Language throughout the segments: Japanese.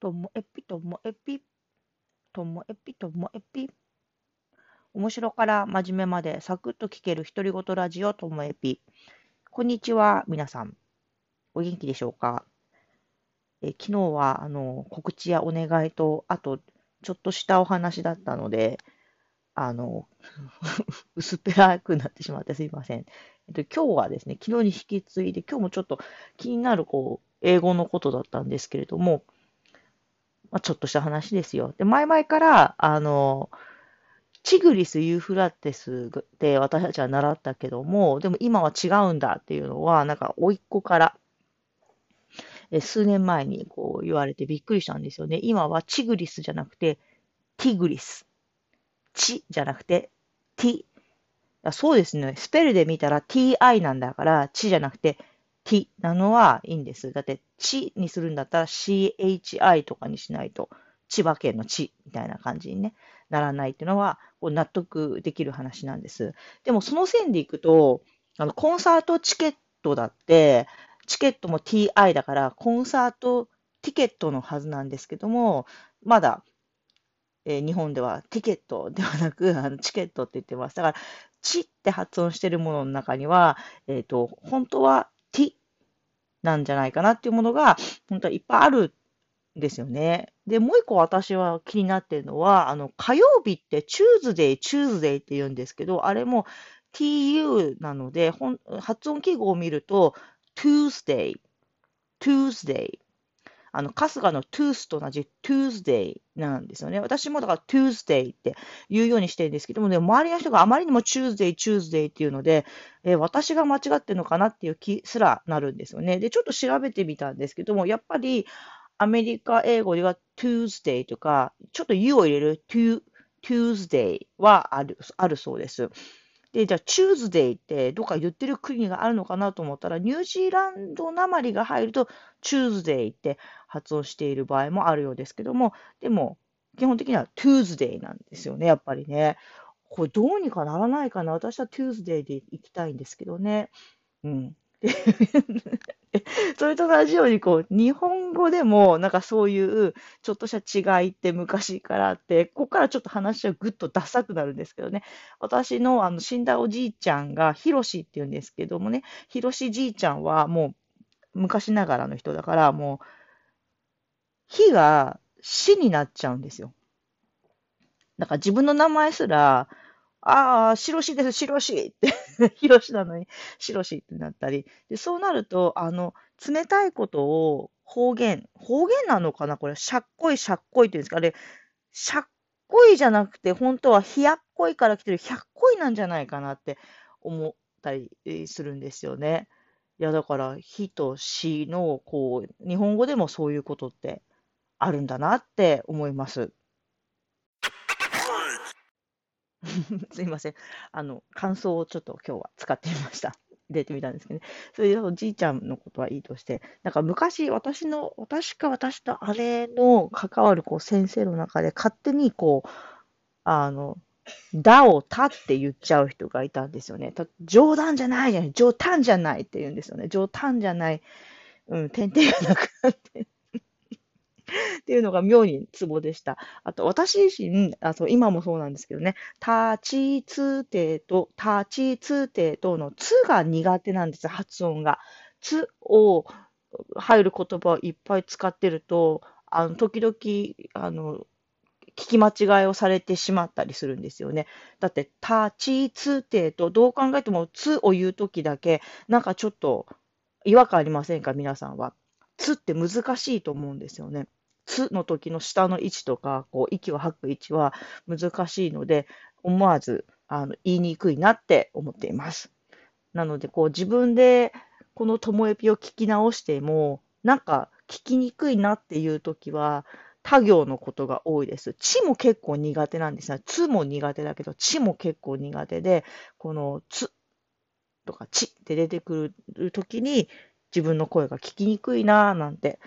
ともえぴともえぴ。ともえぴともえぴ。面白から真面目までサクッと聞ける独り言ラジオともえぴ。こんにちは、皆さん。お元気でしょうか？え昨日はあの告知やお願いと、あとちょっとしたお話だったので、あの、薄っぺらくなってしまってすいません。えっと、今日はですね、昨日に引き継いで、今日もちょっと気になる、こう、英語のことだったんですけれども、まあ、ちょっとした話ですよ。で、前々から、あの、チグリス・ユーフラテスで私たちは習ったけども、でも今は違うんだっていうのは、なんか、甥っ子から、数年前にこう言われてびっくりしたんですよね。今はチグリスじゃなくて、ティグリス。チじゃなくて、ティ。そうですね。スペルで見たら ti なんだから、チじゃなくて、t なのはいいんです。だって、チにするんだったら chi とかにしないと、千葉県の地みたいな感じに、ね、ならないっていうのは、納得できる話なんです。でも、その線でいくと、あの、コンサートチケットだって、チケットも ti だから、コンサートティケットのはずなんですけども、まだ、えー、日本ではティケットではなく、あのチケットって言ってます。だから、チって発音してるものの中には、えっ、ー、と、本当はティなんじゃないかなっていうものが、本当はいっぱいあるんですよね。で、もう一個私は気になってるのは、あの、火曜日ってチューズデイ、チューズデイって言うんですけど、あれも tu なので、発音記号を見ると、Tuesday、Tuesday あの、春日の tooth と同じ Tuesday なんですよね。私もだから Tuesday って言うようにしてるんですけどもね、周りの人があまりにも Tuesday、Tuesday っていうので、え、私が間違ってるのかなっていう気すらなるんですよね。で、ちょっと調べてみたんですけども、やっぱりアメリカ英語では Tuesday とか、ちょっと U を入れる Tuesday はあるあるそうです。で、じゃあ、チューズデイってどっか言ってる国があるのかなと思ったら、ニュージーランドなまりが入ると、チューズデイって発音している場合もあるようですけども、でも、基本的にはトゥーズデイなんですよね、やっぱりね。これどうにかならないかな。私はトゥーズデイで行きたいんですけどね。うん。それと同じように、こう、日本語でも、なんかそういうちょっとした違いって昔からあって、ここからちょっと話はぐっとダサくなるんですけどね。私のあの死んだおじいちゃんが、ヒロシって言うんですけどもね、ヒロシじいちゃんはもう昔ながらの人だから、もう、火が死になっちゃうんですよ。だから自分の名前すら、ああ、白しです、白しって 広しなのに、白しってなったり。で、そうなると、あの、冷たいことを方言、方言なのかな？これ、しゃっこい、しゃっこいって言うんですか？あれ、しゃっこいじゃなくて、本当はひやっこいから来てるひゃっこいなんじゃないかなって思ったりするんですよね。いや、だから、ひとしの、こう、日本語でもそういうことってあるんだなって思います。すいません。あの、感想をちょっと今日は使ってみました。入れてみたんですけどね。それでおじいちゃんのことはいいとして、なんか昔、私の、私か私と姉の関わるこう先生の中で勝手にこう、あの、だをたって言っちゃう人がいたんですよね。た冗談じゃないじゃない、冗談じゃないって言うんですよね。冗談じゃない、うん、点々がなくなって。っていうのが妙にツボでした。あと、私自身、あと今もそうなんですけどね、立ちつてと、立ちつてとのつが苦手なんです、発音が。つを入る言葉をいっぱい使ってると、あの、時々、あの、聞き間違いをされてしまったりするんですよね。だって、立ちつてと、どう考えてもつを言うときだけ、なんかちょっと違和感ありませんか、皆さんは。つって難しいと思うんですよね。つの時の下の位置とか、こう、息を吐く位置は難しいので、思わず、あの、言いにくいなって思っています。なので、こう、自分で、このともえぴを聞き直しても、なんか、聞きにくいなっていう時は、他行のことが多いです。ちも結構苦手なんですが、つも苦手だけど、ちも結構苦手で、このつとかちって出てくるときに、自分の声が聞きにくいなぁなんて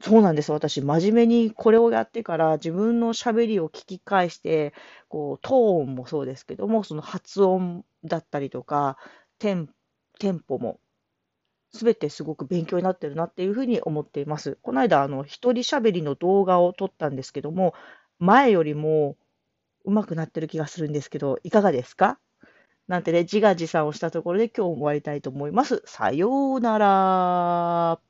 そうなんです。私、真面目にこれをやってから、自分の喋りを聞き返して、こう、トーンもそうですけども、その発音だったりとか、テン、テンポも、すべてすごく勉強になってるなっていうふうに思っています。この間、あの、一人喋りの動画を撮ったんですけども、前よりも上手くなってる気がするんですけど、いかがですか？なんてね、自画自賛をしたところで今日も終わりたいと思います。さようなら。